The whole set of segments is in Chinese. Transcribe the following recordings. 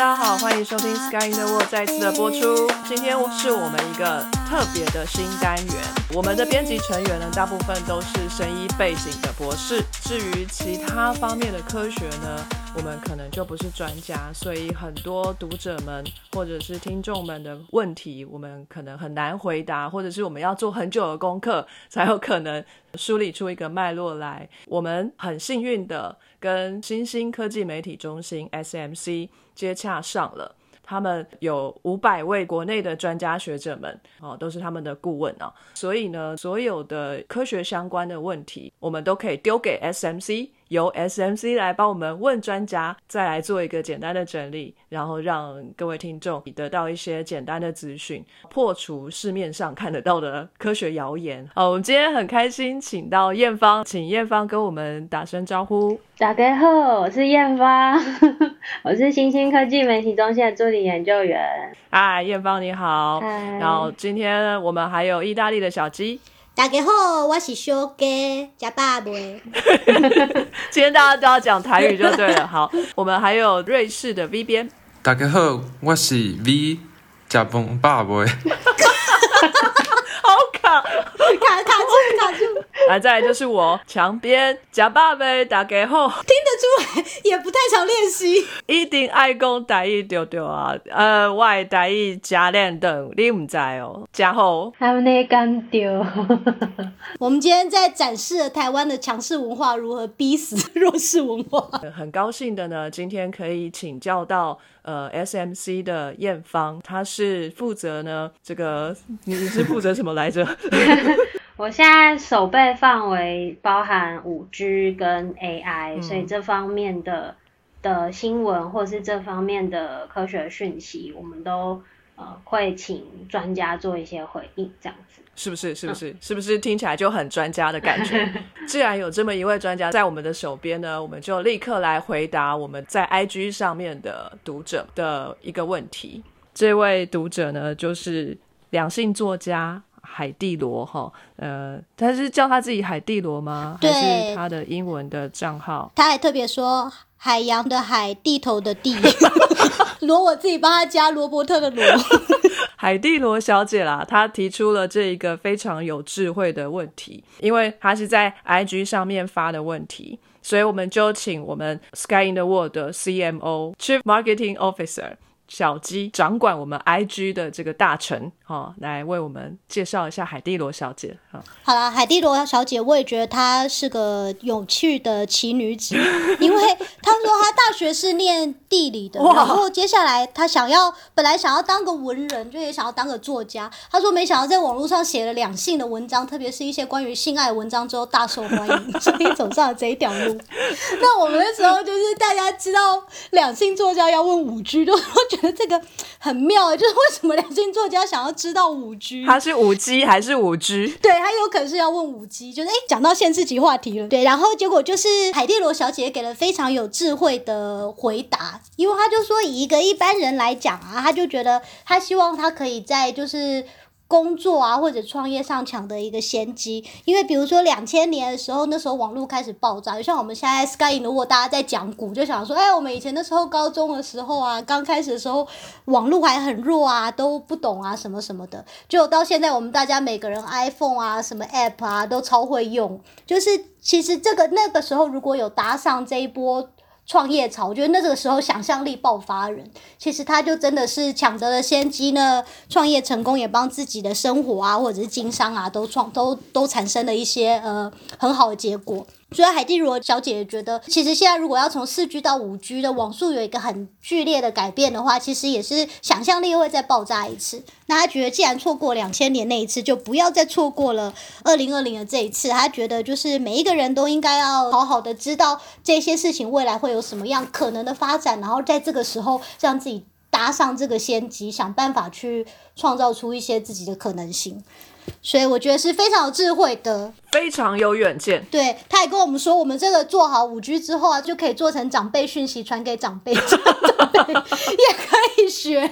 大家好，欢迎收听《Sky in the World》再次的播出。今天是我们一个特别的新单元。我们的编辑成员呢，大部分都是神医背景的博士。至于其他方面的科学呢，我们可能就不是专家，所以很多读者们或者是听众们的问题，我们可能很难回答，或者是我们要做很久的功课，才有可能梳理出一个脉络来。我们很幸运的跟新兴科技媒体中心 SMC 接洽上了。他们有五百位国内的专家学者们哦，都是他们的顾问啊，所以呢，所有的科学相关的问题，我们都可以丢给 SMC。由 SMC 来帮我们问专家，再来做一个简单的整理，然后让各位听众得到一些简单的资讯，破除市面上看得到的科学谣言。好，我们今天很开心，请到艳芳，请艳芳跟我们打声招呼。大家好，我是艳芳，我是新兴科技媒体中心的助理研究员。嗨，艳芳你好。然后今天我们还有意大利的小鸡。大家好，我是小鸡，加爸爸。今天大家都要讲台语就对了。好，我们还有瑞士的 V 边。大家好，我是 V 加崩爸爸。好卡，卡卡再来就是我墙边假爸爸打给后，听得出来，也不太常练习。一定爱讲台语丢丢啊，呃，外台语加练等，你唔知哦，加后。还有那干丢。我们今天在展示了台湾的强势文化如何逼死弱势文化。很高兴的呢，今天可以请教到。呃，SMC 的艳芳，她是负责呢，这个你是负责什么来着？我现在手背范围包含五 G 跟 AI，所以这方面的的新闻或是这方面的科学讯息，我们都。呃会请专家做一些回应，这样子是不是？是不是？是不是听起来就很专家的感觉？既然有这么一位专家在我们的手边呢，我们就立刻来回答我们在 IG 上面的读者的一个问题。这位读者呢，就是两性作家海蒂罗哈，呃，他是叫他自己海蒂罗吗？还是他的英文的账号？他还特别说海洋的海，地头的地。罗，我自己帮他加罗伯特的罗，海蒂罗小姐啦，她提出了这一个非常有智慧的问题，因为她是在 IG 上面发的问题，所以我们就请我们 Sky in the World 的 CMO Chief Marketing Officer。小鸡掌管我们 IG 的这个大臣，哈，来为我们介绍一下海蒂罗小姐。好，好了，海蒂罗小姐，我也觉得她是个有趣的奇女子，因为她说她大学是念地理的，然后接下来她想要本来想要当个文人，就也想要当个作家。她说没想到在网络上写了两性的文章，特别是一些关于性爱文章之后大受欢迎，所以走上了这一条路。那我们那时候就是大家知道两性作家要问五 G，都觉得这个很妙，就是为什么两性作家想要知道五 G？他是五 G 还是五 G？对，他有可能是要问五 G，就是哎，讲到限制级话题了。对，然后结果就是海蒂罗小姐给了非常有智慧的回答，因为他就说以一个一般人来讲啊，他就觉得他希望他可以在就是。工作啊，或者创业上抢的一个先机，因为比如说两千年的时候，那时候网络开始爆炸，就像我们现在 Sky，如果大家在讲股，就想说，哎，我们以前那时候高中的时候啊，刚开始的时候，网络还很弱啊，都不懂啊，什么什么的，就到现在，我们大家每个人 iPhone 啊，什么 App 啊，都超会用，就是其实这个那个时候如果有搭上这一波。创业潮，我觉得那个时候想象力爆发人，其实他就真的是抢得了先机呢。创业成功，也帮自己的生活啊，或者是经商啊，都创都都产生了一些呃很好的结果。所以海蒂罗小姐也觉得，其实现在如果要从四 G 到五 G 的网速有一个很剧烈的改变的话，其实也是想象力会再爆炸一次。那她觉得，既然错过两千年那一次，就不要再错过了二零二零的这一次。她觉得，就是每一个人都应该要好好的知道这些事情未来会有什么样可能的发展，然后在这个时候让自己搭上这个先机，想办法去创造出一些自己的可能性。所以我觉得是非常有智慧的，非常有远见。对，他也跟我们说，我们这个做好五 G 之后啊，就可以做成长辈讯息传给长辈，也可以学。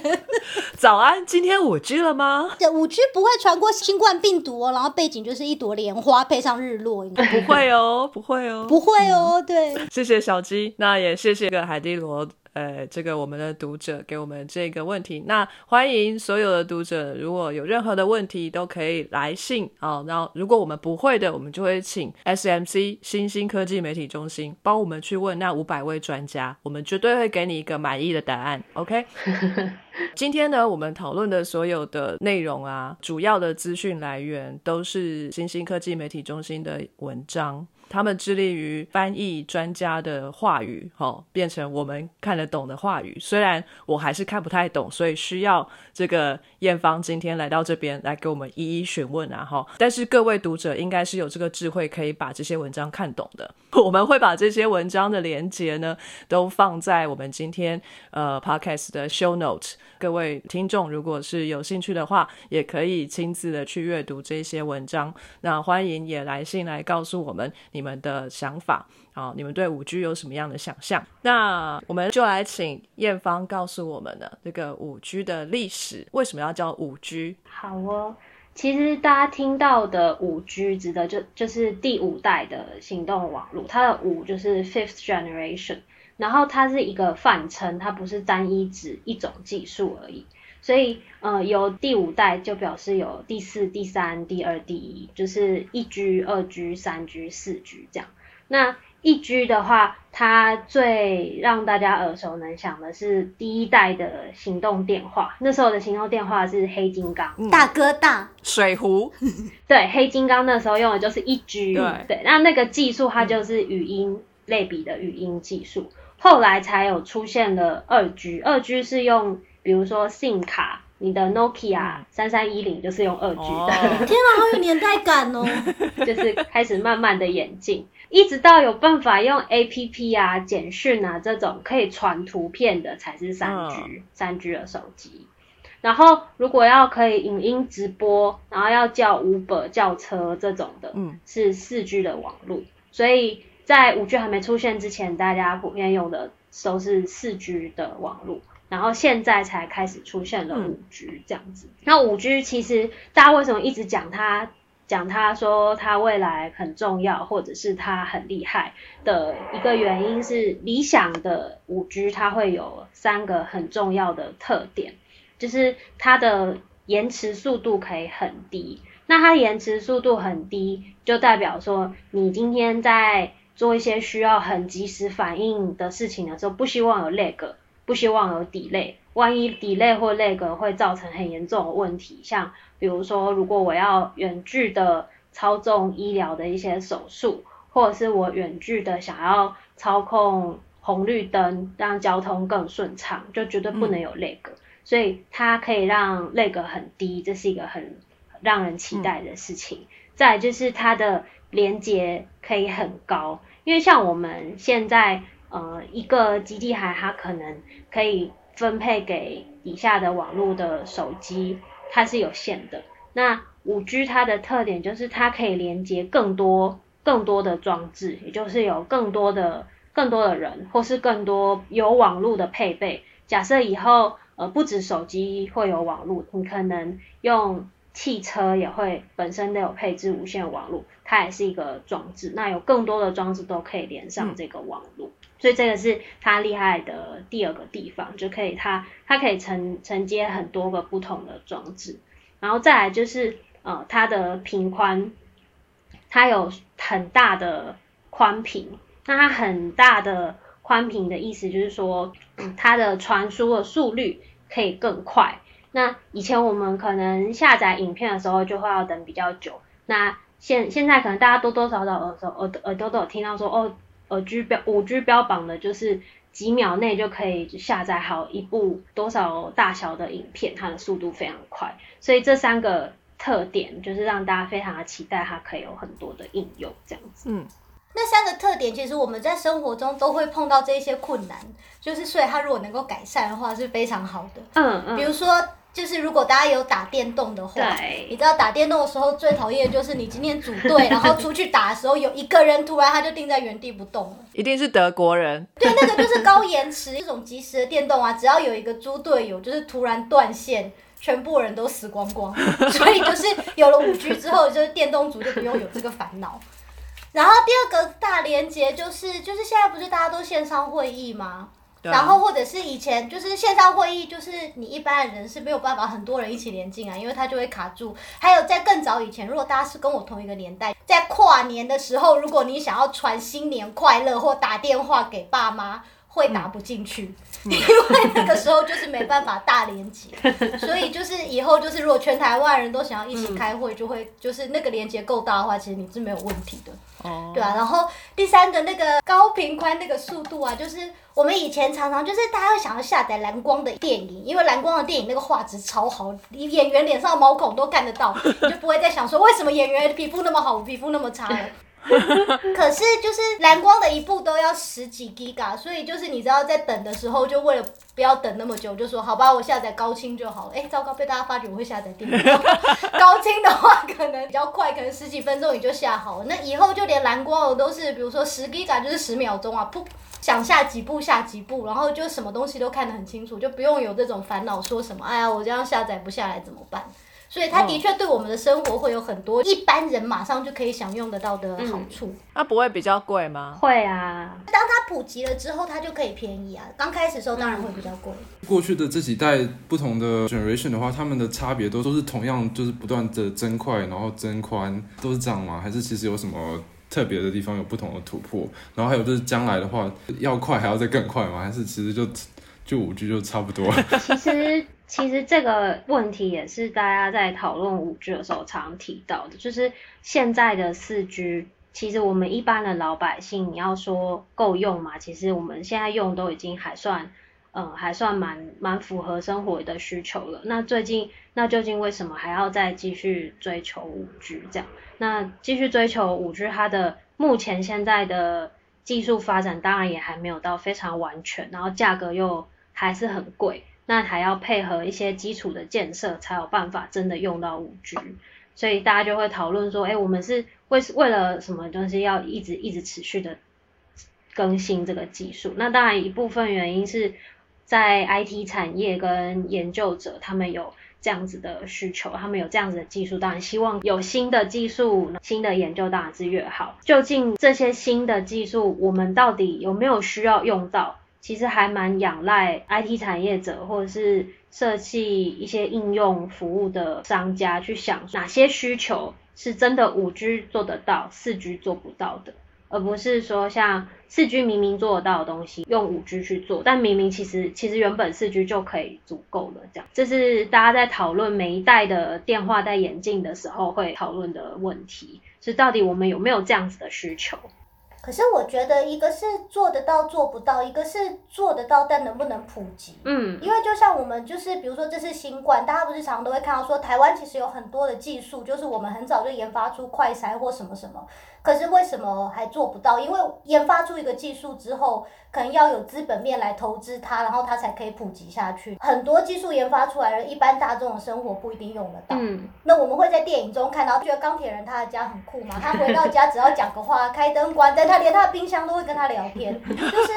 早安，今天五 G 了吗？对，五 G 不会传过新冠病毒哦，然后背景就是一朵莲花配上日落，不会哦，不会哦，不会哦。对，谢谢小鸡，那也谢谢个海蒂罗。呃，这个我们的读者给我们这个问题。那欢迎所有的读者，如果有任何的问题，都可以来信啊。然后如果我们不会的，我们就会请 SMC 新兴科技媒体中心帮我们去问那五百位专家，我们绝对会给你一个满意的答案。OK。今天呢，我们讨论的所有的内容啊，主要的资讯来源都是新兴科技媒体中心的文章。他们致力于翻译专家的话语，哈，变成我们看得懂的话语。虽然我还是看不太懂，所以需要这个艳芳今天来到这边来给我们一一询问啊，哈。但是各位读者应该是有这个智慧，可以把这些文章看懂的。我们会把这些文章的连接呢，都放在我们今天呃 podcast 的 show note。各位听众如果是有兴趣的话，也可以亲自的去阅读这些文章。那欢迎也来信来告诉我们。你们的想法啊，你们对五 G 有什么样的想象？那我们就来请艳芳告诉我们呢，这个五 G 的历史为什么要叫五 G？好哦，其实大家听到的五 G 指的就就是第五代的行动网络，它的五就是 fifth generation，然后它是一个泛称，它不是单一指一种技术而已。所以，呃，有第五代就表示有第四、第三、第二、第一，就是一 G、二 G、三 G、四 G 这样。那一 G 的话，它最让大家耳熟能详的是第一代的行动电话。那时候的行动电话是黑金刚，大哥大水壶。对，黑金刚那时候用的就是一 G。对对，那那个技术它就是语音类比的语音技术，后来才有出现了二 G。二 G 是用。比如说信卡，你的 Nokia 三三一零就是用二 G 的。天啊，好有年代感哦！就是开始慢慢的演进，一直到有办法用 APP 啊、简讯啊这种可以传图片的才是三 G 三 G 的手机。然后如果要可以影音直播，然后要叫 Uber 叫车这种的，嗯，是四 G 的网络。所以在五 G 还没出现之前，大家普遍用的都是四 G 的网络。然后现在才开始出现了五 G 这样子。那五 G 其实大家为什么一直讲它，讲它说它未来很重要，或者是它很厉害的一个原因是，理想的五 G 它会有三个很重要的特点，就是它的延迟速度可以很低。那它延迟速度很低，就代表说你今天在做一些需要很及时反应的事情的时候，不希望有 lag。不希望有 delay，万一 delay 或 lag 会造成很严重的问题，像比如说，如果我要远距的操纵医疗的一些手术，或者是我远距的想要操控红绿灯，让交通更顺畅，就绝对不能有 lag。所以它可以让 lag 很低，这是一个很让人期待的事情。再就是它的连接可以很高，因为像我们现在。呃，一个基地台它可能可以分配给底下的网络的手机，它是有限的。那五 G 它的特点就是它可以连接更多更多的装置，也就是有更多的更多的人，或是更多有网络的配备。假设以后呃不止手机会有网络，你可能用汽车也会本身都有配置无线网络，它也是一个装置。那有更多的装置都可以连上这个网络。所以这个是它厉害的第二个地方，就可以它它可以承承接很多个不同的装置，然后再来就是呃它的频宽，它有很大的宽频，那它很大的宽频的意思就是说它的传输的速率可以更快。那以前我们可能下载影片的时候就会要等比较久，那现现在可能大家多多少少耳朵耳耳朵都有听到说哦。耳居标五 G 标榜的就是几秒内就可以下载好一部多少大小的影片，它的速度非常快，所以这三个特点就是让大家非常的期待它可以有很多的应用这样子。嗯，那三个特点其实我们在生活中都会碰到这些困难，就是所以它如果能够改善的话是非常好的。嗯嗯，比如说。就是如果大家有打电动的话，你知道打电动的时候最讨厌的就是你今天组队，然后出去打的时候有一个人突然他就定在原地不动了，一定是德国人。对，那个就是高延迟这种即时的电动啊，只要有一个猪队友就是突然断线，全部人都死光光。所以就是有了五 G 之后，就是电动组就不用有这个烦恼。然后第二个大连接就是就是现在不是大家都线上会议吗？对啊然后或者是以前就是线上会议，就是你一般的人是没有办法很多人一起连进来，因为它就会卡住。还有在更早以前，如果大家是跟我同一个年代，在跨年的时候，如果你想要传新年快乐或打电话给爸妈。会打不进去，因为那个时候就是没办法大连接，所以就是以后就是如果全台湾人都想要一起开会，就会就是那个连接够大的话，其实你是没有问题的。哦，对啊，然后第三个那个高频宽那个速度啊，就是我们以前常常就是大家会想要下载蓝光的电影，因为蓝光的电影那个画质超好，你演员脸上的毛孔都看得到，你就不会再想说 为什么演员皮肤那么好，我皮肤那么差了。可是就是蓝光的一部都要十几 G 啊所以就是你知道在等的时候，就为了不要等那么久，就说好吧，我下载高清就好了。哎，糟糕，被大家发觉我会下载电影。高清的话可能比较快，可能十几分钟你就下好了。那以后就连蓝光的都是，比如说十 G 啊就是十秒钟啊，噗，想下几步下几步，然后就什么东西都看得很清楚，就不用有这种烦恼，说什么哎呀我这样下载不下来怎么办？所以它的确对我们的生活会有很多一般人马上就可以享用得到的好处。那不会比较贵吗？会啊，当它普及了之后，它就可以便宜啊。刚开始的时候当然会比较贵。过去的这几代不同的 generation 的话，他们的差别都都是同样，就是不断的增快，然后增宽，都是这样吗？还是其实有什么特别的地方有不同的突破？然后还有就是将来的话，要快还要再更快吗？还是其实就就五 G 就差不多？其实其实这个问题也是大家在讨论五 G 的时候常提到的，就是现在的四 G，其实我们一般的老百姓，你要说够用嘛？其实我们现在用都已经还算，嗯，还算蛮蛮符合生活的需求了。那最近，那究竟为什么还要再继续追求五 G 这样？那继续追求五 G，它的目前现在的技术发展当然也还没有到非常完全，然后价格又还是很贵。那还要配合一些基础的建设，才有办法真的用到五 G。所以大家就会讨论说，哎，我们是为为了什么东西要一直一直持续的更新这个技术？那当然一部分原因是在 IT 产业跟研究者他们有这样子的需求，他们有这样子的技术，当然希望有新的技术、新的研究当然是越好。究竟这些新的技术，我们到底有没有需要用到？其实还蛮仰赖 IT 产业者或者是设计一些应用服务的商家去想哪些需求是真的五 G 做得到，四 G 做不到的，而不是说像四 G 明明做得到的东西用五 G 去做，但明明其实其实原本四 G 就可以足够了。这样，这是大家在讨论每一代的电话在演进的时候会讨论的问题，是到底我们有没有这样子的需求？可是我觉得一个是做得到做不到，一个是做得到但能不能普及。嗯，因为就像我们就是比如说这次新冠，大家不是常常都会看到说台湾其实有很多的技术，就是我们很早就研发出快筛或什么什么，可是为什么还做不到？因为研发出一个技术之后，可能要有资本面来投资它，然后它才可以普及下去。很多技术研发出来了，一般大众的生活不一定用得到。嗯，那我们会在电影中看到，觉得钢铁人他的家很酷嘛？他回到家只要讲个话，开灯关灯，他连他的冰箱都会跟他聊天，就是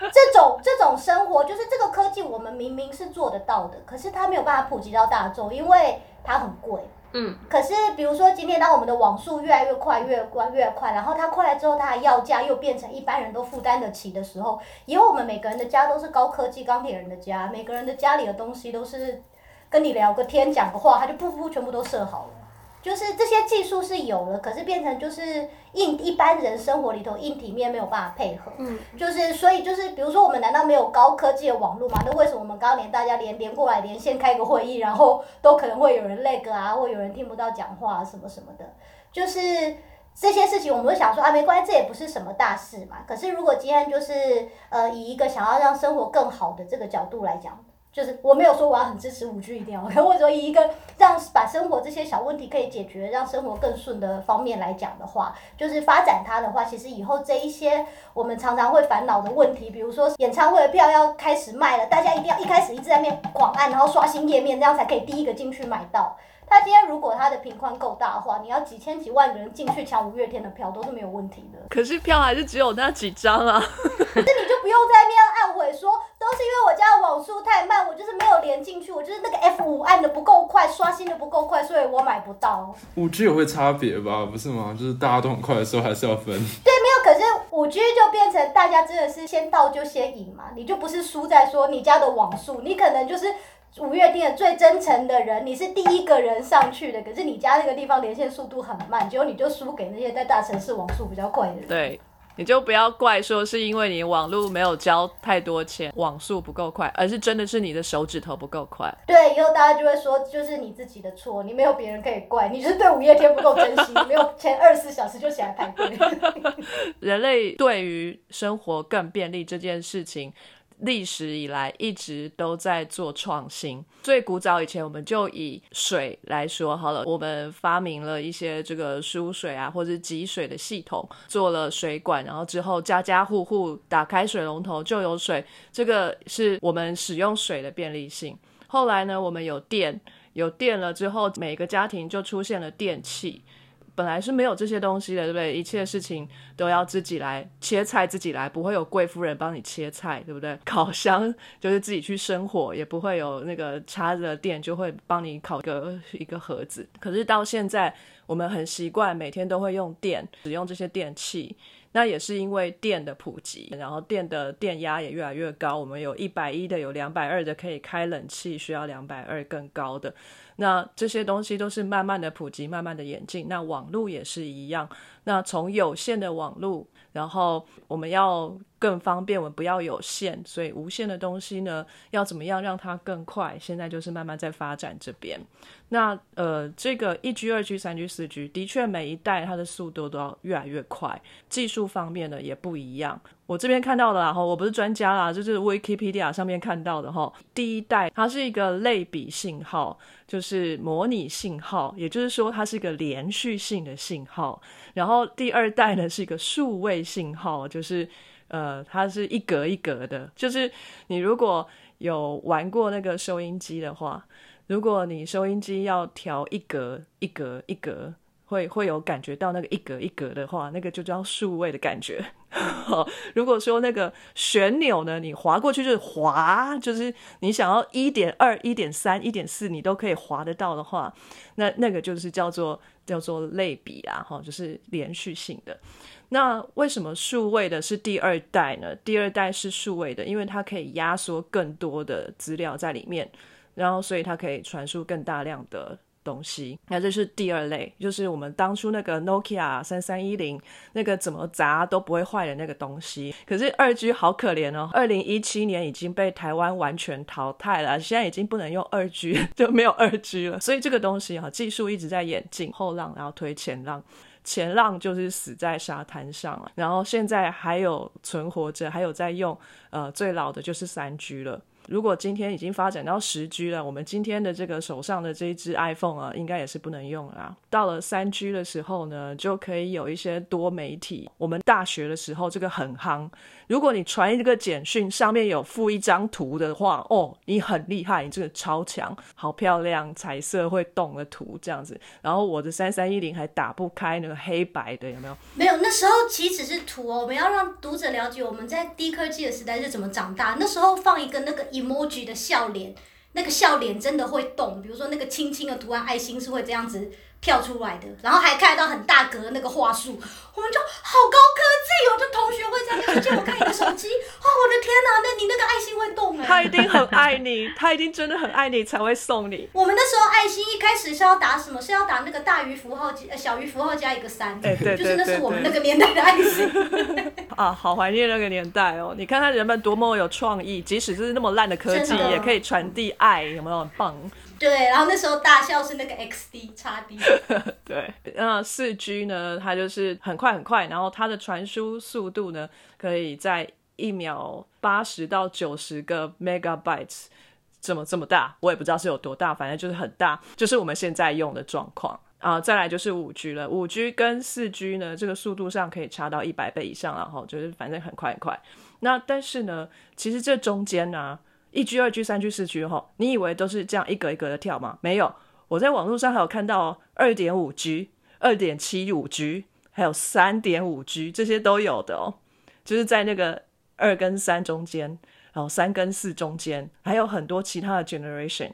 这种这种生活，就是这个科技我们明明是做得到的，可是它没有办法普及到大众，因为它很贵。嗯，可是比如说今天当我们的网速越来越快，越快越快，然后它快了之后，它的要价又变成一般人都负担得起的时候，以后我们每个人的家都是高科技钢铁人的家，每个人的家里的东西都是跟你聊个天讲个话，它就噗噗全部都设好了。就是这些技术是有了，可是变成就是硬一般人生活里头硬体面没有办法配合。嗯，就是所以就是比如说我们难道没有高科技的网络吗？那为什么我们刚刚连大家连连过来连线开个会议，然后都可能会有人 lag 啊，或有人听不到讲话啊什么什么的？就是这些事情我们会想说啊，没关系，这也不是什么大事嘛。可是如果今天就是呃以一个想要让生活更好的这个角度来讲。就是我没有说我要很支持五 G 一定要，或者说以一个让把生活这些小问题可以解决，让生活更顺的方面来讲的话，就是发展它的话，其实以后这一些我们常常会烦恼的问题，比如说演唱会的票要开始卖了，大家一定要一开始一直在面狂按，然后刷新页面，这样才可以第一个进去买到。他今天如果他的频宽够大的话，你要几千几万个人进去抢五月天的票都是没有问题的。可是票还是只有那几张啊。可是你就不用在那边按悔说，都是因为我家的网速太慢，我就是没有连进去，我就是那个 F 五按的不够快，刷新的不够快，所以我买不到。五 G 也会差别吧？不是吗？就是大家都很快的时候，还是要分。对，没有。可是五 G 就变成大家真的是先到就先赢嘛，你就不是输在说你家的网速，你可能就是五月天的最真诚的人，你是第一个人上去的，可是你家那个地方连线速度很慢，结果你就输给那些在大城市网速比较快的人。对。你就不要怪说是因为你网络没有交太多钱，网速不够快，而是真的是你的手指头不够快。对，以后大家就会说，就是你自己的错，你没有别人可以怪，你就是对五月天不够珍惜，没有前二十四小时就起来排队。人类对于生活更便利这件事情。历史以来一直都在做创新。最古早以前，我们就以水来说好了，我们发明了一些这个输水啊，或者集水的系统，做了水管，然后之后家家户户打开水龙头就有水，这个是我们使用水的便利性。后来呢，我们有电，有电了之后，每个家庭就出现了电器。本来是没有这些东西的，对不对？一切事情都要自己来切菜，自己来，不会有贵夫人帮你切菜，对不对？烤箱就是自己去生火，也不会有那个插着电就会帮你烤个一个盒子。可是到现在，我们很习惯每天都会用电，使用这些电器。那也是因为电的普及，然后电的电压也越来越高。我们有一百一的，有两百二的，可以开冷气，需要两百二更高的。那这些东西都是慢慢的普及，慢慢的演进。那网络也是一样。那从有线的网络，然后我们要更方便，我们不要有线，所以无线的东西呢，要怎么样让它更快？现在就是慢慢在发展这边。那呃，这个一 G、二 G、三 G、四 G，的确每一代它的速度都要越来越快，技术方面呢也不一样。我这边看到的，啦，哈我不是专家啦，就是 Wikipedia 上面看到的哈。第一代它是一个类比信号，就是模拟信号，也就是说它是一个连续性的信号。然后第二代呢是一个数位信号，就是呃它是一格一格的，就是你如果有玩过那个收音机的话。如果你收音机要调一格一格一格，会会有感觉到那个一格一格的话，那个就叫数位的感觉。好 如果说那个旋钮呢，你滑过去就是滑，就是你想要一点二、一点三、一点四，你都可以滑得到的话，那那个就是叫做叫做类比啊，哈，就是连续性的。那为什么数位的是第二代呢？第二代是数位的，因为它可以压缩更多的资料在里面。然后，所以它可以传输更大量的东西。那这是第二类，就是我们当初那个 Nokia 三三一零那个怎么砸都不会坏的那个东西。可是二 G 好可怜哦，二零一七年已经被台湾完全淘汰了，现在已经不能用二 G，就没有二 G 了。所以这个东西哈，技术一直在演进，后浪然后推前浪，前浪就是死在沙滩上了。然后现在还有存活着，还有在用，呃，最老的就是三 G 了。如果今天已经发展到十 G 了，我们今天的这个手上的这一只 iPhone 啊，应该也是不能用了。到了三 G 的时候呢，就可以有一些多媒体。我们大学的时候这个很夯。如果你传一个简讯，上面有附一张图的话，哦，你很厉害，你这个超强，好漂亮，彩色会动的图这样子。然后我的三三一零还打不开那个黑白的，有没有？没有，那时候其实是图哦。我们要让读者了解我们在低科技的时代是怎么长大。那时候放一个那个 emoji 的笑脸，那个笑脸真的会动。比如说那个轻轻的图案爱心是会这样子。跳出来的，然后还看到很大格的那个话术，我们就好高科技哦！就同学会这样，借我看你的手机，哦，我的天哪，那你那个爱心会动哎！他一定很爱你，他一定真的很爱你才会送你。我们那时候爱心一开始是要打什么？是要打那个大于符号加小于符号加一个三，对对就是那是我们那个年代的爱心。啊，好怀念那个年代哦！你看看人们多么有创意，即使是那么烂的科技，也可以传递爱，有没有很棒？对，然后那时候大笑是那个 X D 叉 D。对，那四 G 呢？它就是很快很快，然后它的传输速度呢，可以在一秒八十到九十个 megabytes，这么这么大，我也不知道是有多大，反正就是很大，就是我们现在用的状况啊。再来就是五 G 了，五 G 跟四 G 呢，这个速度上可以差到一百倍以上，然后就是反正很快很快。那但是呢，其实这中间呢。一 G、二 G、三 G、四 G 哈，你以为都是这样一格一格的跳吗？没有，我在网络上还有看到二点五 G、二点七五 G，还有三点五 G，这些都有的哦。就是在那个二跟三中间，然后三跟四中间，还有很多其他的 generation。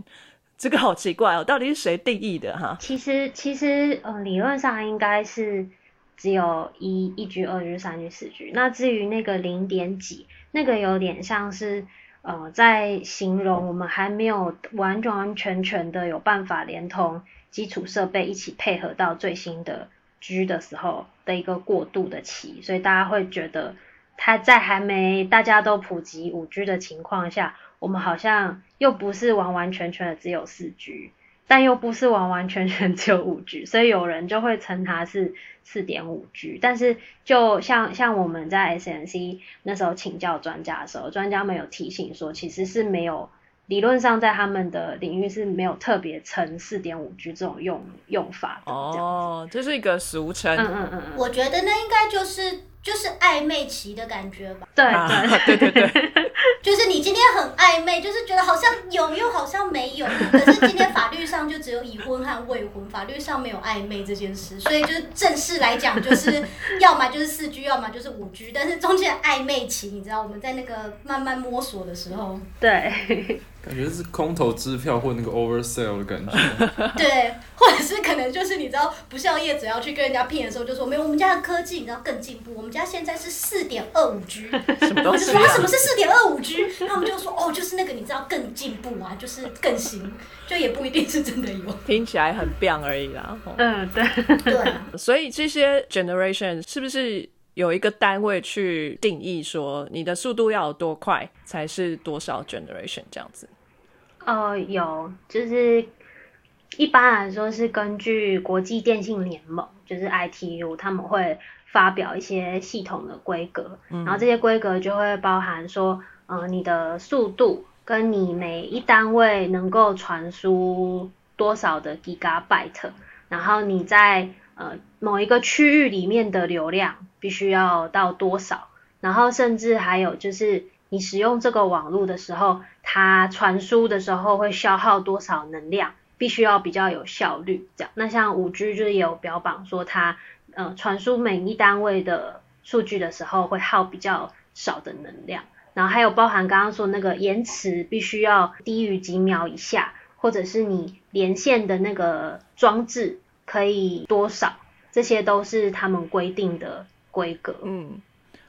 这个好奇怪哦，到底是谁定义的哈？其实，其实呃，理论上应该是。只有一一 G、二 G、三 G、四 G。那至于那个零点几，那个有点像是呃在形容我们还没有完完全全的有办法连同基础设备一起配合到最新的 G 的时候的一个过渡的期，所以大家会觉得它在还没大家都普及五 G 的情况下，我们好像又不是完完全全的只有四 G。但又不是完完全全只有五 G，所以有人就会称它是四点五 G。但是就像像我们在 SNC 那时候请教专家的时候，专家们有提醒说，其实是没有理论上在他们的领域是没有特别称四点五 G 这种用用法的。哦，这是一个俗称。嗯嗯嗯。我觉得那应该就是就是暧昧期的感觉吧。对对对对对。就是你今天很暧昧，就是觉得好像有又好像没有，可是今天法律上就只有已婚和未婚，法律上没有暧昧这件事，所以就是正式来讲，就是要么就是四 G，要么就是五 G，但是中间暧昧期，你知道我们在那个慢慢摸索的时候，对。感觉是空头支票或那个 oversell 的感觉。对，或者是可能就是你知道，不像业者要去跟人家骗的时候，就说没有，我们家的科技你知道更进步，我们家现在是四点二五 G。什么东西？什么是四点二五 G？他们就说哦，就是那个你知道更进步啊，就是更新，就也不一定是真的有。听起来很棒而已啦。嗯，对对。所以这些 generation 是不是？有一个单位去定义说你的速度要有多快才是多少 generation 这样子。哦，有，就是一般来说是根据国际电信联盟，就是 ITU，他们会发表一些系统的规格，然后这些规格就会包含说，呃，你的速度跟你每一单位能够传输多少的 gigabyte，然后你在呃某一个区域里面的流量。必须要到多少？然后甚至还有就是你使用这个网络的时候，它传输的时候会消耗多少能量？必须要比较有效率。这样，那像五 G 就是有标榜说它呃传输每一单位的数据的时候会耗比较少的能量。然后还有包含刚刚说那个延迟必须要低于几秒以下，或者是你连线的那个装置可以多少？这些都是他们规定的。规格，嗯，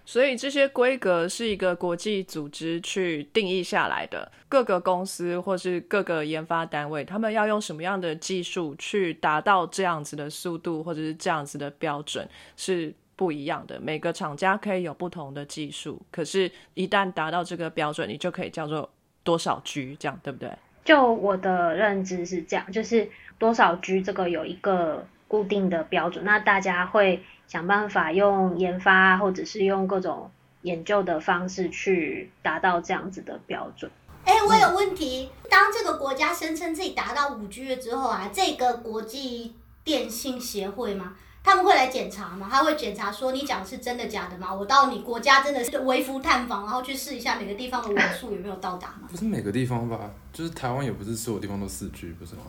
所以这些规格是一个国际组织去定义下来的。各个公司或是各个研发单位，他们要用什么样的技术去达到这样子的速度，或者是这样子的标准，是不一样的。每个厂家可以有不同的技术，可是，一旦达到这个标准，你就可以叫做多少 G，这样对不对？就我的认知是这样，就是多少 G 这个有一个固定的标准，那大家会。想办法用研发或者是用各种研究的方式去达到这样子的标准。哎，我有问题。当这个国家声称自己达到五 G 了之后啊，这个国际电信协会吗？他们会来检查吗？他会检查说你讲是真的假的吗？我到你国家真的是微服探访，然后去试一下每个地方的网速有没有到达吗？不是每个地方吧？就是台湾也不是所有地方都四 G，不是吗？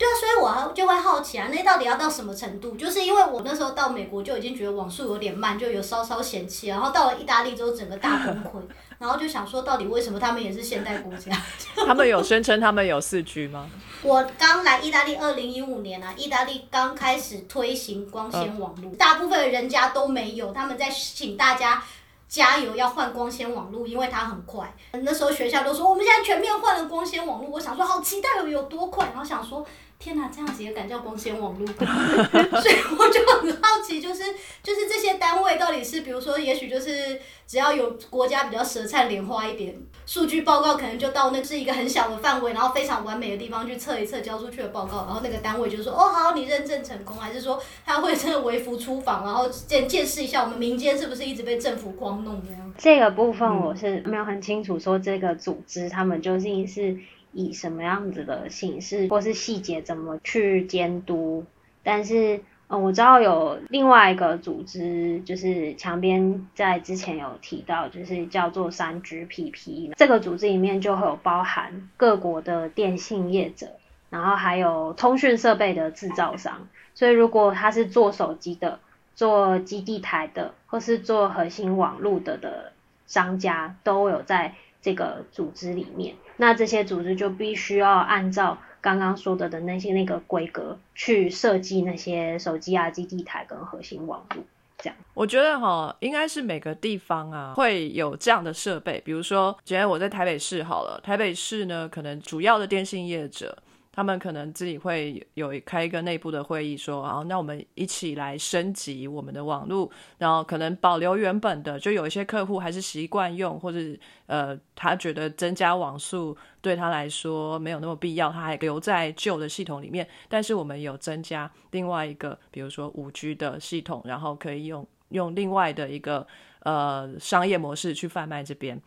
对啊，所以我就会好奇啊，那到底要到什么程度？就是因为我那时候到美国就已经觉得网速有点慢，就有稍稍嫌弃，然后到了意大利之后整个大崩溃，然后就想说，到底为什么他们也是现代国家？他们有宣称他们有四 G 吗？我刚来意大利二零一五年啊，意大利刚开始推行光纤网络，大部分人家都没有，他们在请大家加油要换光纤网络，因为它很快。那时候学校都说我们现在全面换了光纤网络，我想说好期待有有多快，然后想说。天哪，这样子也敢叫光纤网络？所以我就很好奇，就是就是这些单位到底是，比如说，也许就是只要有国家比较舌灿莲花一点，数据报告可能就到那是一个很小的范围，然后非常完美的地方去测一测交出去的报告，然后那个单位就说哦好，你认证成功，还是说他会真的微服出访，然后见见识一下我们民间是不是一直被政府光弄这样？这个部分我是没有很清楚，说这个组织他们究竟是。以什么样子的形式，或是细节怎么去监督？但是，嗯，我知道有另外一个组织，就是墙边在之前有提到，就是叫做三 GPP。这个组织里面就会有包含各国的电信业者，然后还有通讯设备的制造商。所以，如果他是做手机的、做基地台的，或是做核心网络的的商家，都有在。这个组织里面，那这些组织就必须要按照刚刚说的的那些那个规格去设计那些手机啊、基地台跟核心网路。这样，我觉得哈，应该是每个地方啊会有这样的设备，比如说，今天我在台北市好了，台北市呢，可能主要的电信业者。他们可能自己会有开一个内部的会议，说好，那我们一起来升级我们的网络，然后可能保留原本的，就有一些客户还是习惯用，或者呃，他觉得增加网速对他来说没有那么必要，他还留在旧的系统里面。但是我们有增加另外一个，比如说五 G 的系统，然后可以用用另外的一个呃商业模式去贩卖这边，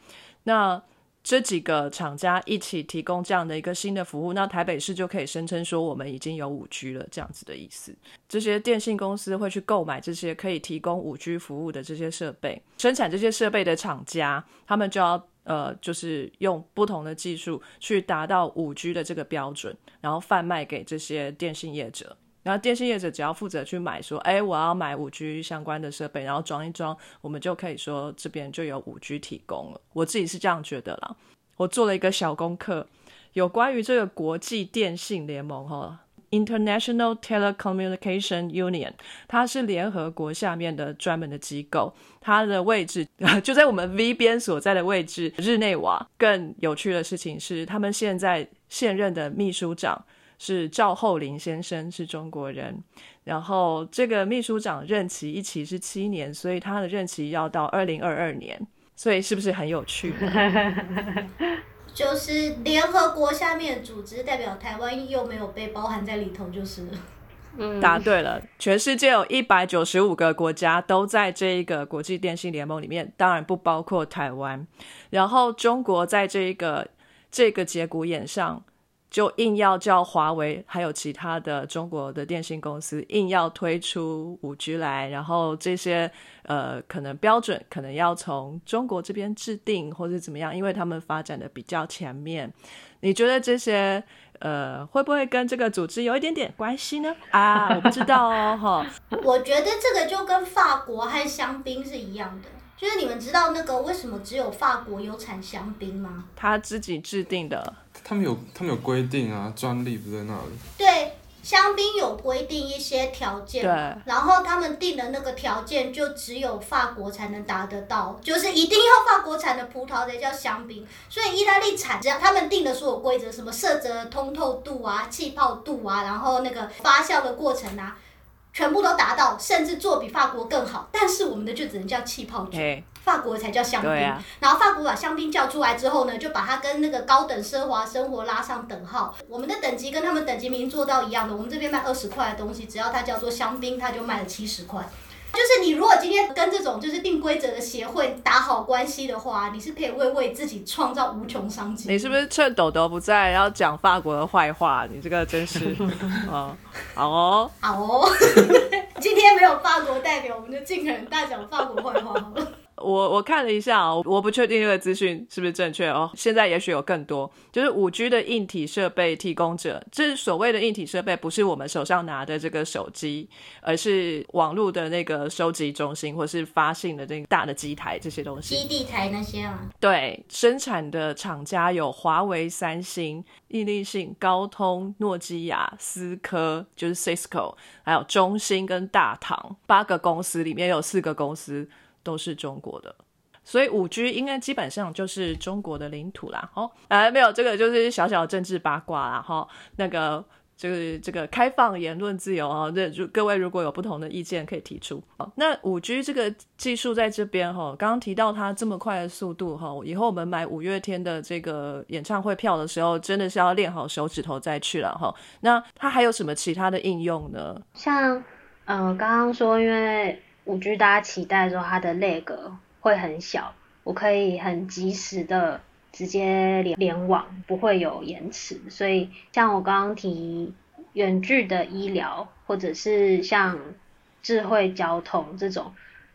那。这几个厂家一起提供这样的一个新的服务，那台北市就可以声称说我们已经有五 G 了，这样子的意思。这些电信公司会去购买这些可以提供五 G 服务的这些设备，生产这些设备的厂家，他们就要呃，就是用不同的技术去达到五 G 的这个标准，然后贩卖给这些电信业者。然后电信业者只要负责去买，说，哎，我要买五 G 相关的设备，然后装一装，我们就可以说这边就有五 G 提供了。我自己是这样觉得啦。我做了一个小功课，有关于这个国际电信联盟哈，International Telecommunication Union，它是联合国下面的专门的机构，它的位置 就在我们 V 边所在的位置，日内瓦。更有趣的事情是，他们现在现任的秘书长。是赵厚林先生是中国人，然后这个秘书长任期一期是七年，所以他的任期要到二零二二年，所以是不是很有趣？就是联合国下面的组织，代表台湾又没有被包含在里头，就是。嗯，答对了，全世界有一百九十五个国家都在这一个国际电信联盟里面，当然不包括台湾。然后中国在这一个这个节骨眼上。就硬要叫华为还有其他的中国的电信公司硬要推出五 G 来，然后这些呃可能标准可能要从中国这边制定或者怎么样，因为他们发展的比较前面。你觉得这些呃会不会跟这个组织有一点点关系呢？啊，我不知道哦，哈。我觉得这个就跟法国和香槟是一样的，就是你们知道那个为什么只有法国有产香槟吗？他自己制定的。他们有，他们有规定啊，专利不在那里。对，香槟有规定一些条件，对，然后他们定的那个条件就只有法国才能达得到，就是一定要法国产的葡萄才叫香槟。所以意大利产，只要他们定的所有规则，什么色泽通透度啊、气泡度啊，然后那个发酵的过程啊。全部都达到，甚至做比法国更好，但是我们的就只能叫气泡酒，法国才叫香槟。然后法国把香槟叫出来之后呢，就把它跟那个高等奢华生活拉上等号。我们的等级跟他们等级明做到一样的，我们这边卖二十块的东西，只要它叫做香槟，它就卖了七十块。就是你如果今天跟这种就是定规则的协会打好关系的话，你是可以为为自己创造无穷商机。你是不是趁豆豆不在，要讲法国的坏话？你这个真是哦，好哦，好哦。今天没有法国代表，我们就尽可能大讲法国坏话。我我看了一下啊，我不确定这个资讯是不是正确哦。现在也许有更多，就是五 G 的硬体设备提供者，这所谓的硬体设备不是我们手上拿的这个手机，而是网络的那个收集中心或是发信的这个大的机台这些东西。基地台那些啊？对，生产的厂家有华为、三星、毅力信、高通、诺基亚、思科，就是 Cisco，还有中兴跟大唐八个公司里面有四个公司。都是中国的，所以五 G 应该基本上就是中国的领土啦。哦，哎，没有这个就是小小的政治八卦啦。哈，那个就是这个开放言论自由啊，这各位如果有不同的意见可以提出。哦，那五 G 这个技术在这边哈，刚刚提到它这么快的速度哈，以后我们买五月天的这个演唱会票的时候，真的是要练好手指头再去了哈。那它还有什么其他的应用呢？像嗯，刚刚说因为。五 G 大家期待说它的 lag 会很小，我可以很及时的直接连联网，不会有延迟。所以像我刚刚提远距的医疗，或者是像智慧交通这种。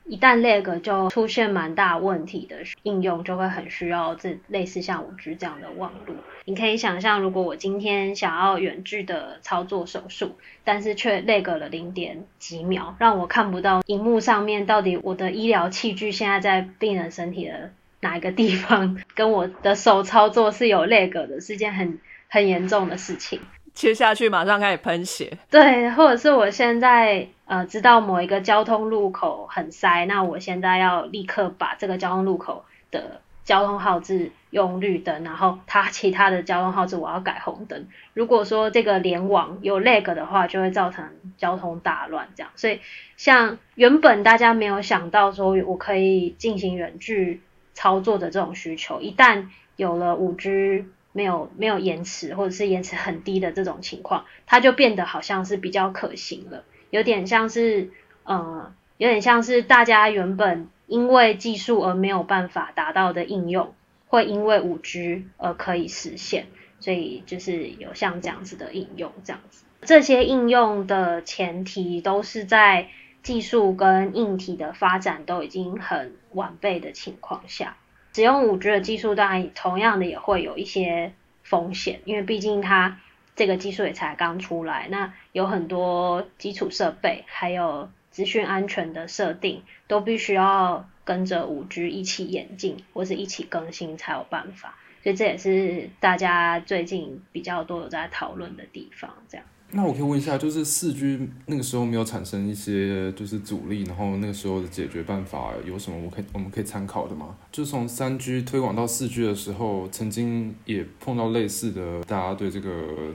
一旦 lag 就出现蛮大问题的应用，就会很需要这类似像五 G 这样的网络。你可以想象，如果我今天想要远距的操作手术，但是却 lag 了零点几秒，让我看不到荧幕上面到底我的医疗器具现在在病人身体的哪一个地方，跟我的手操作是有 lag 的，是件很很严重的事情。切下去马上开始喷血。对，或者是我现在呃知道某一个交通路口很塞，那我现在要立刻把这个交通路口的交通号志用绿灯，然后它其他的交通号志我要改红灯。如果说这个联网有 lag 的话，就会造成交通大乱这样。所以像原本大家没有想到说我可以进行远距操作的这种需求，一旦有了五 G。没有没有延迟，或者是延迟很低的这种情况，它就变得好像是比较可行了，有点像是呃，有点像是大家原本因为技术而没有办法达到的应用，会因为五 G 而可以实现，所以就是有像这样子的应用，这样子，这些应用的前提都是在技术跟硬体的发展都已经很完备的情况下。使用五 G 的技术，当然同样的也会有一些风险，因为毕竟它这个技术也才刚出来，那有很多基础设备还有资讯安全的设定，都必须要跟着五 G 一起演进或是一起更新才有办法，所以这也是大家最近比较多有在讨论的地方，这样。那我可以问一下，就是四 G 那个时候没有产生一些就是阻力，然后那个时候的解决办法有什么？我可以我们可以参考的吗？就从三 G 推广到四 G 的时候，曾经也碰到类似的，大家对这个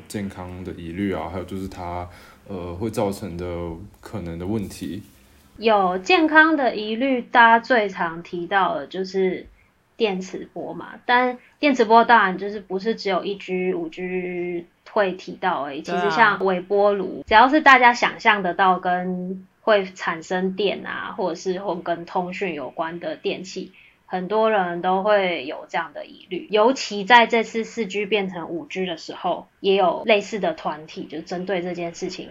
健康的疑虑啊，还有就是它呃会造成的可能的问题。有健康的疑虑，大家最常提到的就是电磁波嘛，但电磁波当然就是不是只有一 G、五 G。会提到而已，其实像微波炉，只要是大家想象得到跟会产生电啊，或者是或跟通讯有关的电器，很多人都会有这样的疑虑。尤其在这次四 G 变成五 G 的时候，也有类似的团体就针对这件事情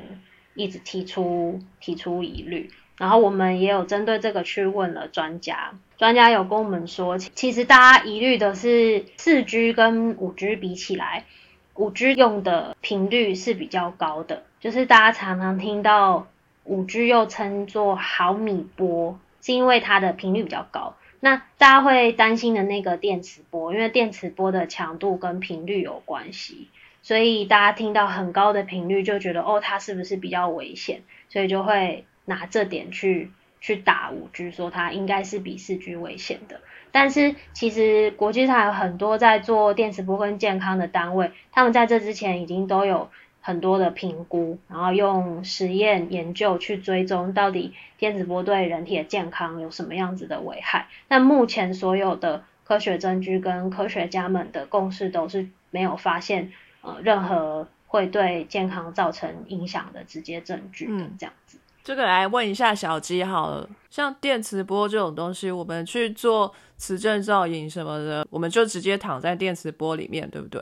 一直提出提出疑虑。然后我们也有针对这个去问了专家，专家有跟我们说，其实大家疑虑的是四 G 跟五 G 比起来。五 G 用的频率是比较高的，就是大家常常听到五 G 又称作毫米波，是因为它的频率比较高。那大家会担心的那个电磁波，因为电磁波的强度跟频率有关系，所以大家听到很高的频率就觉得哦，它是不是比较危险？所以就会拿这点去去打五 G，说它应该是比四 G 危险的。但是其实国际上有很多在做电磁波跟健康的单位，他们在这之前已经都有很多的评估，然后用实验研究去追踪到底电磁波对人体的健康有什么样子的危害。那目前所有的科学证据跟科学家们的共识都是没有发现呃任何会对健康造成影响的直接证据的这样子。这个来问一下小鸡好了，像电磁波这种东西，我们去做磁振造影什么的，我们就直接躺在电磁波里面，对不对？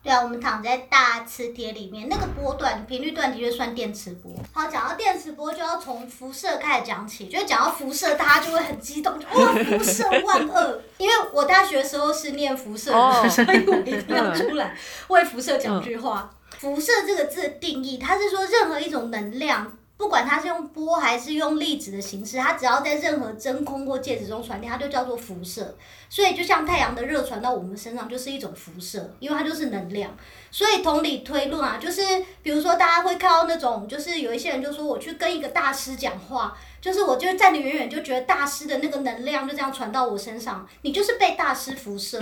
对啊，我们躺在大磁铁里面，那个波段频率段的确算电磁波。好，讲到电磁波，就要从辐射开始讲起。就讲到辐射，大家就会很激动，哇，辐射万恶！因为我大学的时候是念辐射的，所以我一定要出来为辐射讲句话。辐射这个字的定义，它是说任何一种能量。不管它是用波还是用粒子的形式，它只要在任何真空或介质中传递，它就叫做辐射。所以就像太阳的热传到我们身上，就是一种辐射，因为它就是能量。所以同理推论啊，就是比如说大家会看到那种，就是有一些人就说我去跟一个大师讲话。就是我就站得远远，就觉得大师的那个能量就这样传到我身上，你就是被大师辐射，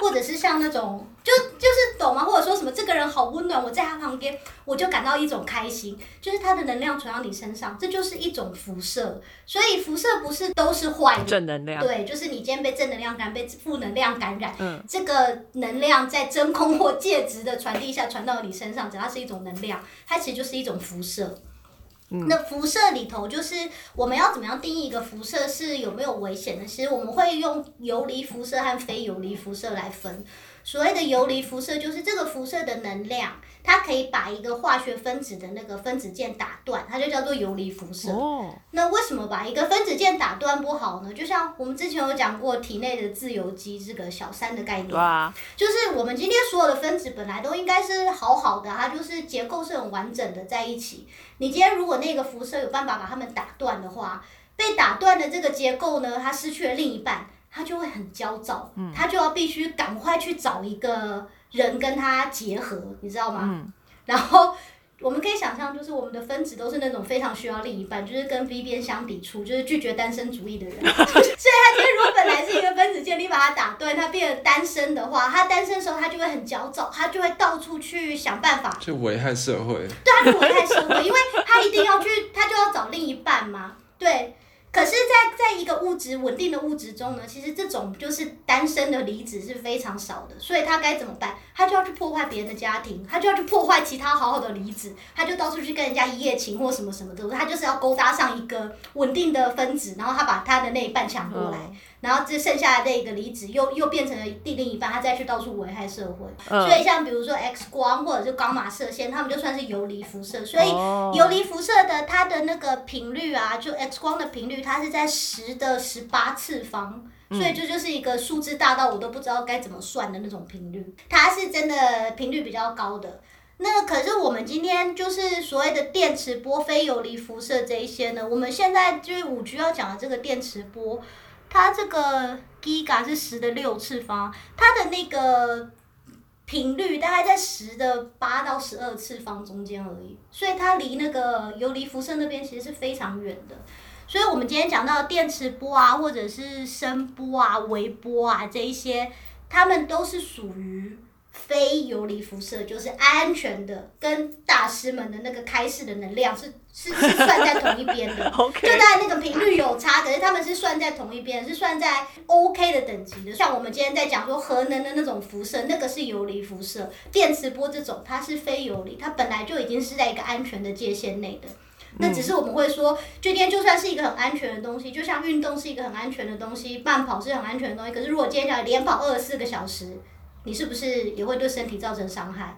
或者是像那种就就是懂吗？或者说什么这个人好温暖，我在他旁边我就感到一种开心，就是他的能量传到你身上，这就是一种辐射。所以辐射不是都是坏的，正能量对，就是你今天被正能量感被负能量感染，嗯，这个能量在真空或介质的传递下传到你身上，只要是一种能量，它其实就是一种辐射。那辐射里头就是我们要怎么样定义一个辐射是有没有危险的？其实我们会用游离辐射和非游离辐射来分。所谓的游离辐射就是这个辐射的能量。它可以把一个化学分子的那个分子键打断，它就叫做游离辐射。哦。那为什么把一个分子键打断不好呢？就像我们之前有讲过体内的自由基这个小三的概念。就是我们今天所有的分子本来都应该是好好的，它就是结构是很完整的在一起。你今天如果那个辐射有办法把它们打断的话，被打断的这个结构呢，它失去了另一半，它就会很焦躁，它就要必须赶快去找一个。人跟他结合，你知道吗？然后我们可以想象，就是我们的分子都是那种非常需要另一半，就是跟 B 边相抵触，就是拒绝单身主义的人。所以他今天如果本来是一个分子键，你把它打断，他变成单身的话，他单身的时候他就会很焦躁，他就会到处去想办法，就危害社会。对，他就危害社会，因为他一定要去，他就要找另一半嘛，对。可是，在在一个物质稳定的物质中呢，其实这种就是单身的离子是非常少的，所以他该怎么办？他就要去破坏别人的家庭，他就要去破坏其他好好的离子，他就到处去跟人家一夜情或什么什么的，他就是要勾搭上一个稳定的分子，然后他把他的那一半抢过来。然后这剩下的这个离子又又变成了第另一半，他再去到处危害社会。所以像比如说 X 光或者是伽马射线，他们就算是游离辐射。所以游离辐射的它的那个频率啊，就 X 光的频率，它是在十的十八次方，所以这就是一个数字大到我都不知道该怎么算的那种频率。它是真的频率比较高的。那可是我们今天就是所谓的电磁波、非游离辐射这一些呢，我们现在就是五 G 要讲的这个电磁波。它这个 giga 是十的六次方，它的那个频率大概在十的八到十二次方中间而已，所以它离那个游离辐射那边其实是非常远的。所以我们今天讲到电磁波啊，或者是声波啊、微波啊这一些，它们都是属于。非游离辐射就是安全的，跟大师们的那个开示的能量是是是算在同一边的，就在那个频率有差，可是他们是算在同一边，是算在 OK 的等级的。像我们今天在讲说核能的那种辐射，那个是游离辐射，电磁波这种它是非游离，它本来就已经是在一个安全的界限内的。那只是我们会说，今天就算是一个很安全的东西，就像运动是一个很安全的东西，慢跑是很安全的东西，可是如果今天讲连跑二十四个小时。你是不是也会对身体造成伤害？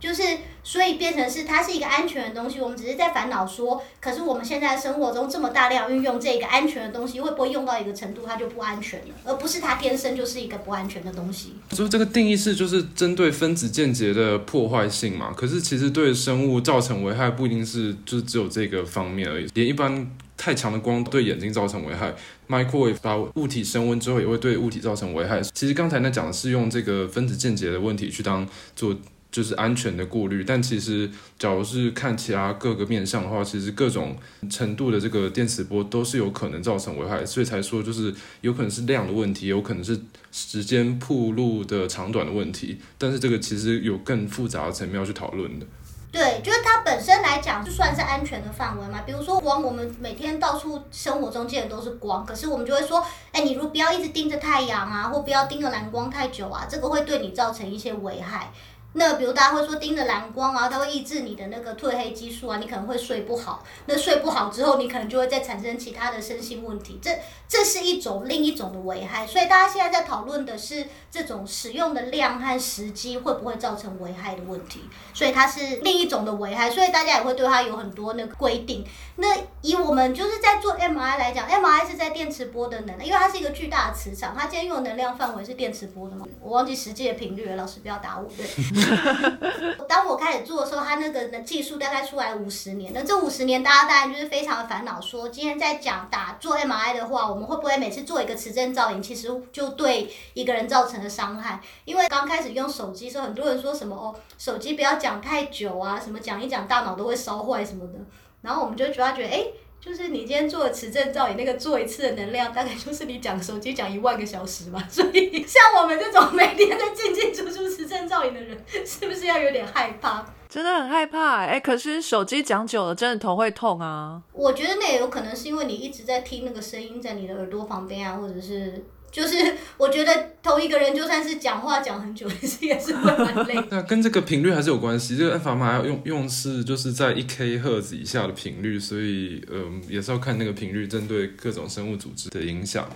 就是，所以变成是它是一个安全的东西。我们只是在烦恼说，可是我们现在生活中这么大量运用这个安全的东西，会不会用到一个程度，它就不安全了？而不是它天生就是一个不安全的东西。所以这个定义是就是针对分子间接的破坏性嘛？可是其实对生物造成危害不一定是就只有这个方面而已，连一般太强的光对眼睛造成危害。microwave 把物体升温之后，也会对物体造成危害。其实刚才那讲的是用这个分子间接的问题去当做就是安全的过滤，但其实假如是看其他各个面向的话，其实各种程度的这个电磁波都是有可能造成危害，所以才说就是有可能是量的问题，有可能是时间铺路的长短的问题。但是这个其实有更复杂的层面要去讨论的。对，就是它本身来讲就算是安全的范围嘛。比如说光，我们每天到处生活中见的都是光，可是我们就会说，哎，你如不要一直盯着太阳啊，或不要盯着蓝光太久啊，这个会对你造成一些危害。那比如大家会说盯着蓝光啊，它会抑制你的那个褪黑激素啊，你可能会睡不好。那睡不好之后，你可能就会再产生其他的身心问题。这这是一种另一种的危害。所以大家现在在讨论的是这种使用的量和时机会不会造成危害的问题。所以它是另一种的危害。所以大家也会对它有很多那个规定。那以我们就是在做 MRI 来讲，MRI 是在电磁波的能量，因为它是一个巨大的磁场，它今天用的能量范围是电磁波的嘛？我忘记实际的频率了，老师不要打我。对。当我开始做的时候，他那个的技术大概出来五十年。那这五十年，大家当然就是非常的烦恼，说今天在讲打做 MRI 的话，我们会不会每次做一个磁振造影，其实就对一个人造成了伤害？因为刚开始用手机时候，很多人说什么哦，手机不要讲太久啊，什么讲一讲大脑都会烧坏什么的。然后我们就主要觉得，哎。就是你今天做的磁振造影，那个做一次的能量大概就是你讲手机讲一万个小时嘛，所以像我们这种每天在进进出出磁振造影的人，是不是要有点害怕？真的很害怕哎，可是手机讲久了，真的头会痛啊。我觉得那也有可能是因为你一直在听那个声音在你的耳朵旁边啊，或者是。就是我觉得同一个人就算是讲话讲很久，也是也是会蛮累。那跟这个频率还是有关系。这个 f m 要用用是就是在一 k 赫兹以下的频率，所以嗯也是要看那个频率针对各种生物组织的影响。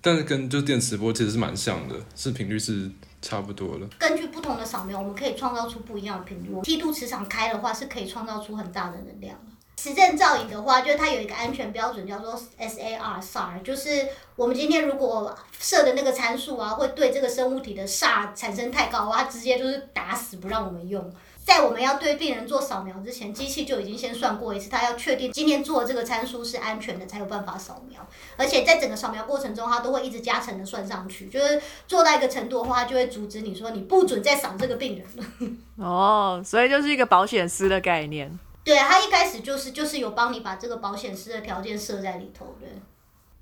但是跟就电磁波其实是蛮像的，是频率是差不多了。根据不同的扫描，我们可以创造出不一样的频率。梯度磁场开的话，是可以创造出很大的能量的。磁振造影的话，就是它有一个安全标准，叫做 SAR SAR，就是我们今天如果设的那个参数啊，会对这个生物体的 SAR 产生太高，它直接就是打死不让我们用。在我们要对病人做扫描之前，机器就已经先算过一次，它要确定今天做的这个参数是安全的，才有办法扫描。而且在整个扫描过程中，它都会一直加成的算上去，就是做到一个程度的话，它就会阻止你说你不准再扫这个病人了。哦，所以就是一个保险丝的概念。对，它一开始就是就是有帮你把这个保险丝的条件设在里头的。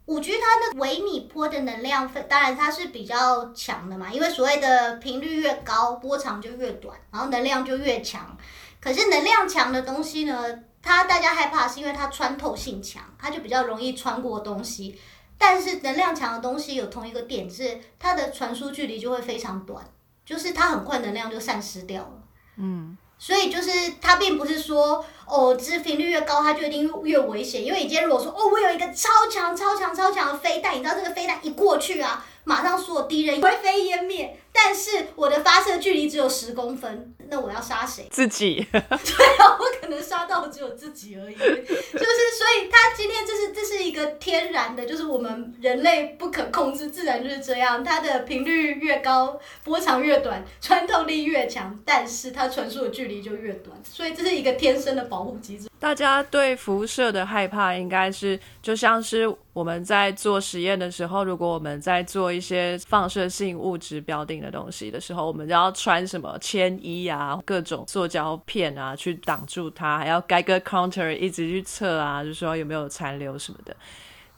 五 G 它的微米波的能量，当然它是比较强的嘛，因为所谓的频率越高，波长就越短，然后能量就越强。可是能量强的东西呢，它大家害怕是因为它穿透性强，它就比较容易穿过东西。但是能量强的东西有同一个点是，它的传输距离就会非常短，就是它很快能量就散失掉了。嗯。所以就是它并不是说哦，这频率越高，它就一定越危险。因为你今天如果说哦，我有一个超强、超强、超强的飞弹，你知道这个飞弹一过去啊，马上所有敌人灰飞烟灭。但是我的发射距离只有十公分，那我要杀谁？自己。对啊，我可能杀到只有自己而已。就是，所以它今天这是这是一个天然的，就是我们人类不可控制，自然就是这样。它的频率越高，波长越短，穿透力越强，但是它传输的距离就越短。所以这是一个天生的保护机制。大家对辐射的害怕，应该是就像是我们在做实验的时候，如果我们在做一些放射性物质标定的东西的时候，我们就要穿什么铅衣啊，各种塑胶片啊，去挡住它，还要盖个 counter 一直去测啊，就说有没有残留什么的。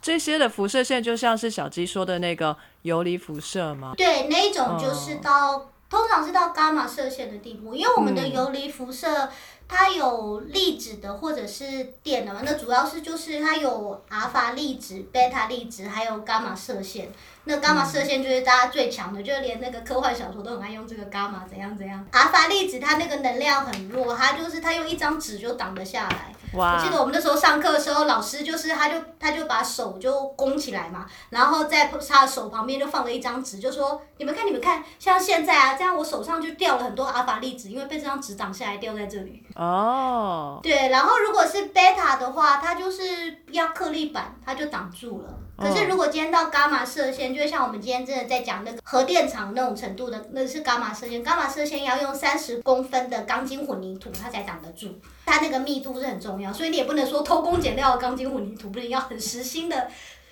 这些的辐射线就像是小鸡说的那个游离辐射吗？对，那一种就是到通常是到伽马射线的地步，因为我们的游离辐射。它有粒子的或者是电的嘛？那主要是就是它有阿尔法粒子、贝塔粒子，还有伽马射线。那伽马射线就是大家最强的，就是连那个科幻小说都很爱用这个伽马怎样怎样。阿尔法粒子它那个能量很弱，它就是它用一张纸就挡得下来。我记得我们那时候上课的时候，老师就是他就他就把手就弓起来嘛，然后在他的手旁边就放了一张纸，就说你们看你们看，像现在啊这样我手上就掉了很多阿尔法粒子，因为被这张纸挡下来掉在这里。哦。对，然后如果是贝塔的话，它就是要颗粒板，它就挡住了。可是如果今天到伽马射线，就像我们今天真的在讲那个核电厂那种程度的，那是伽马射线。伽马射线要用三十公分的钢筋混凝土，它才挡得住。它那个密度是很重要，所以你也不能说偷工减料的钢筋混凝土，不能要很实心的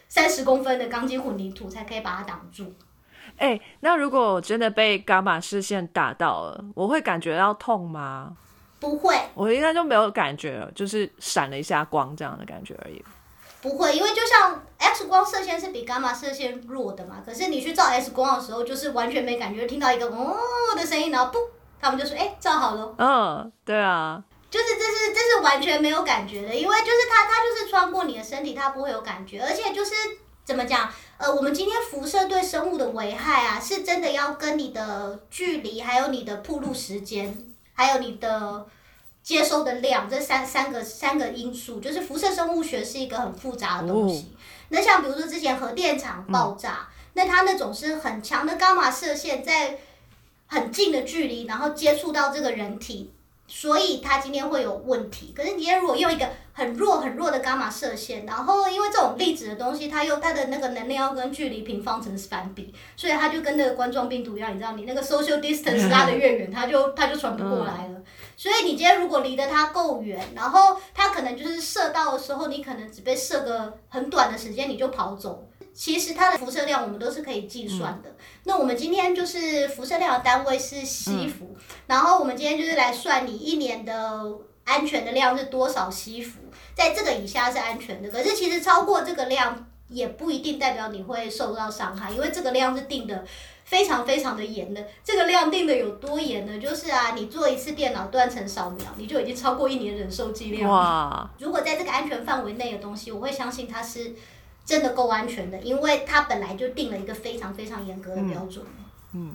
三十公分的钢筋混凝土才可以把它挡住。哎，那如果我真的被伽马射线打到了，我会感觉到痛吗？不会，我应该就没有感觉了，就是闪了一下光这样的感觉而已。不会，因为就像 X 光射线是比伽马射线弱的嘛，可是你去照 X 光的时候，就是完全没感觉，听到一个哦的声音，然后不，他们就说哎，照好了。嗯，对啊。就是这是这是完全没有感觉的，因为就是它它就是穿过你的身体，它不会有感觉，而且就是怎么讲，呃，我们今天辐射对生物的危害啊，是真的要跟你的距离，还有你的铺路时间，还有你的接收的量这三三个三个因素，就是辐射生物学是一个很复杂的东西。那像比如说之前核电厂爆炸，那它那种是很强的伽马射线，在很近的距离，然后接触到这个人体。所以它今天会有问题。可是你如果用一个很弱很弱的伽马射线，然后因为这种粒子的东西，它又它的那个能量要跟距离平方成反比，所以它就跟那个冠状病毒一样，你知道，你那个 social distance 拉得越远，它就它就传不过来了。所以你今天如果离得它够远，然后它可能就是射到的时候，你可能只被射个很短的时间，你就跑走。其实它的辐射量我们都是可以计算的。那我们今天就是辐射量的单位是西弗，然后我们今天就是来算你一年的安全的量是多少西弗，在这个以下是安全的。可是其实超过这个量也不一定代表你会受到伤害，因为这个量是定的非常非常的严的。这个量定的有多严呢？就是啊，你做一次电脑断层扫描，你就已经超过一年忍受剂量。哇！如果在这个安全范围内的东西，我会相信它是。真的够安全的，因为它本来就定了一个非常非常严格的标准。嗯，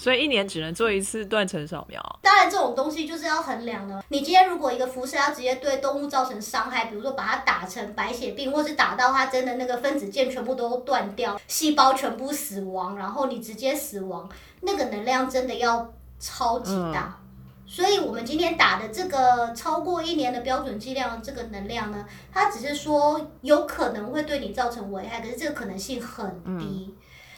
所以一年只能做一次断层扫描。当然，这种东西就是要衡量的。你今天如果一个辐射要直接对动物造成伤害，比如说把它打成白血病，或是打到它真的那个分子键全部都断掉，细胞全部死亡，然后你直接死亡，那个能量真的要超级大。所以我们今天打的这个超过一年的标准剂量这个能量呢，它只是说有可能会对你造成危害，可是这个可能性很低。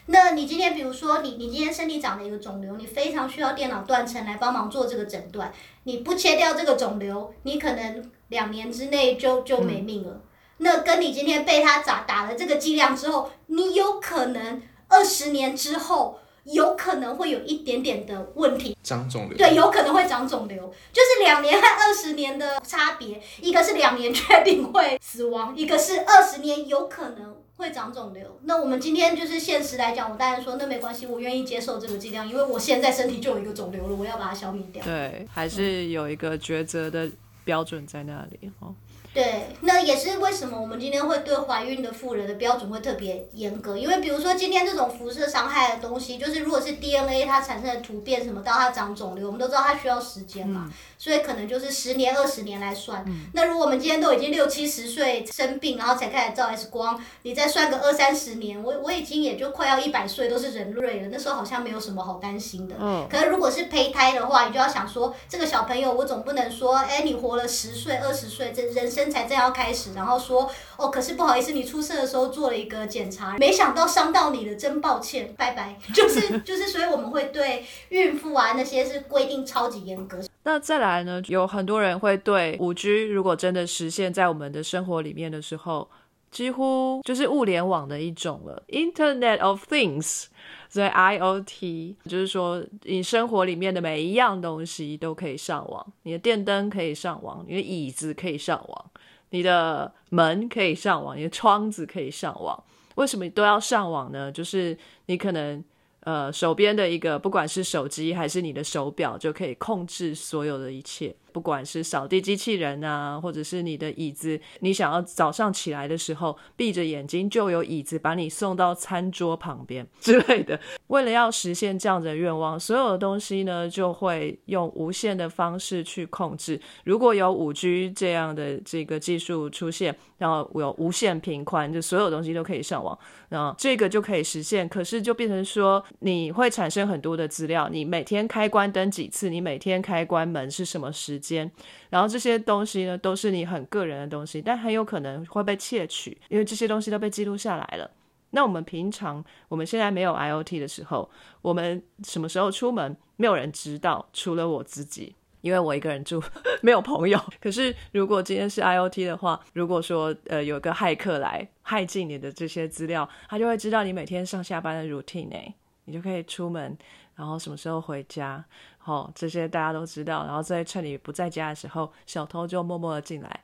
那你今天比如说你你今天身体长了一个肿瘤，你非常需要电脑断层来帮忙做这个诊断，你不切掉这个肿瘤，你可能两年之内就就没命了。那跟你今天被他打打了这个剂量之后，你有可能二十年之后。有可能会有一点点的问题，长肿瘤。对，有可能会长肿瘤，就是两年和二十年的差别，一个是两年确定会死亡，一个是二十年有可能会长肿瘤。那我们今天就是现实来讲，我当然说那没关系，我愿意接受这个剂量，因为我现在身体就有一个肿瘤了，我要把它消灭掉。对，还是有一个抉择的标准在那里哦。对，那也是为什么我们今天会对怀孕的妇人的标准会特别严格，因为比如说今天这种辐射伤害的东西，就是如果是 DNA 它产生的突变什么到它长肿瘤，我们都知道它需要时间嘛，所以可能就是十年二十年来算。那如果我们今天都已经六七十岁生病，然后才开始照 X 光，你再算个二三十年，我我已经也就快要一百岁都是人类了，那时候好像没有什么好担心的。嗯。可是如果是胚胎的话，你就要想说，这个小朋友我总不能说，哎，你活了十岁二十岁，这人生。才正要开始，然后说哦，可是不好意思，你出事的时候做了一个检查，没想到伤到你了，真抱歉，拜拜。就 是就是，所以我们会对孕妇啊那些是规定超级严格。那再来呢，有很多人会对五 G 如果真的实现在我们的生活里面的时候，几乎就是物联网的一种了，Internet of Things。所以 IOT 就是说，你生活里面的每一样东西都可以上网，你的电灯可以上网，你的椅子可以上网，你的门可以上网，你的窗子可以上网。为什么都要上网呢？就是你可能。呃，手边的一个，不管是手机还是你的手表，就可以控制所有的一切。不管是扫地机器人啊，或者是你的椅子，你想要早上起来的时候闭着眼睛就有椅子把你送到餐桌旁边之类的。为了要实现这样的愿望，所有的东西呢就会用无线的方式去控制。如果有五 G 这样的这个技术出现，然后有无线频宽，就所有东西都可以上网，那这个就可以实现。可是就变成说。你会产生很多的资料，你每天开关灯几次，你每天开关门是什么时间，然后这些东西呢，都是你很个人的东西，但很有可能会被窃取，因为这些东西都被记录下来了。那我们平常我们现在没有 IOT 的时候，我们什么时候出门，没有人知道，除了我自己。因为我一个人住，没有朋友。可是如果今天是 IOT 的话，如果说呃有个骇客来害进你的这些资料，他就会知道你每天上下班的 routine 哎。你就可以出门，然后什么时候回家，好，这些大家都知道。然后在趁你不在家的时候，小偷就默默的进来，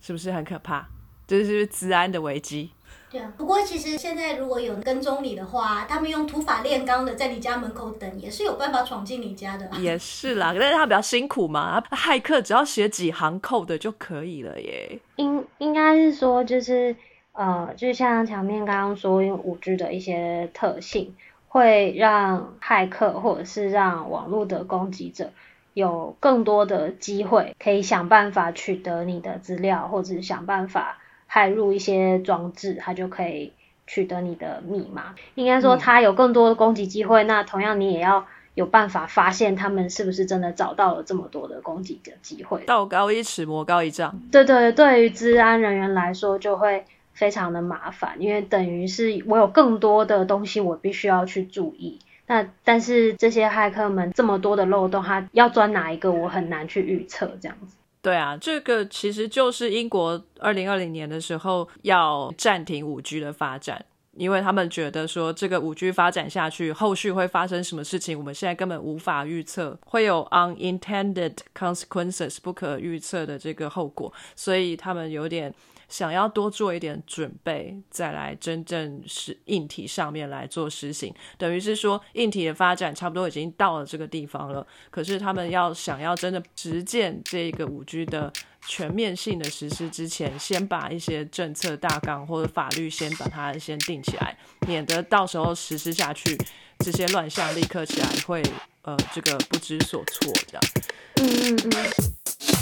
是不是很可怕？这是治安的危机。对啊，不过其实现在如果有跟踪你的话，他们用土法炼钢的在你家门口等，也是有办法闯进你家的。也是啦，但是他比较辛苦嘛，骇客只要写几行 code 就可以了耶。应应该是说，就是呃，就像墙面刚刚说，用五 G 的一些特性。会让骇客或者是让网络的攻击者有更多的机会，可以想办法取得你的资料，或者想办法骇入一些装置，它就可以取得你的密码。应该说，它有更多的攻击机会。那同样，你也要有办法发现他们是不是真的找到了这么多的攻击的机会。道高一尺，魔高一丈。对对，对于治安人员来说，就会。非常的麻烦，因为等于是我有更多的东西我必须要去注意。那但是这些骇客们这么多的漏洞，他要钻哪一个，我很难去预测这样子。对啊，这个其实就是英国二零二零年的时候要暂停五 G 的发展，因为他们觉得说这个五 G 发展下去，后续会发生什么事情，我们现在根本无法预测，会有 unintended consequences 不可预测的这个后果，所以他们有点。想要多做一点准备，再来真正是硬体上面来做实行，等于是说硬体的发展差不多已经到了这个地方了。可是他们要想要真的实践这个五 G 的全面性的实施之前，先把一些政策大纲或者法律先把它先定起来，免得到时候实施下去，这些乱象立刻起来会呃这个不知所措这样。嗯嗯嗯。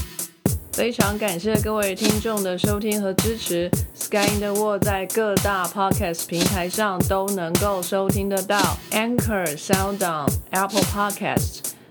非常感谢各位听众的收听和支持。Sky in the World 在各大 Podcast 平台上都能够收听得到，Anchor、SoundOn、Apple Podcasts。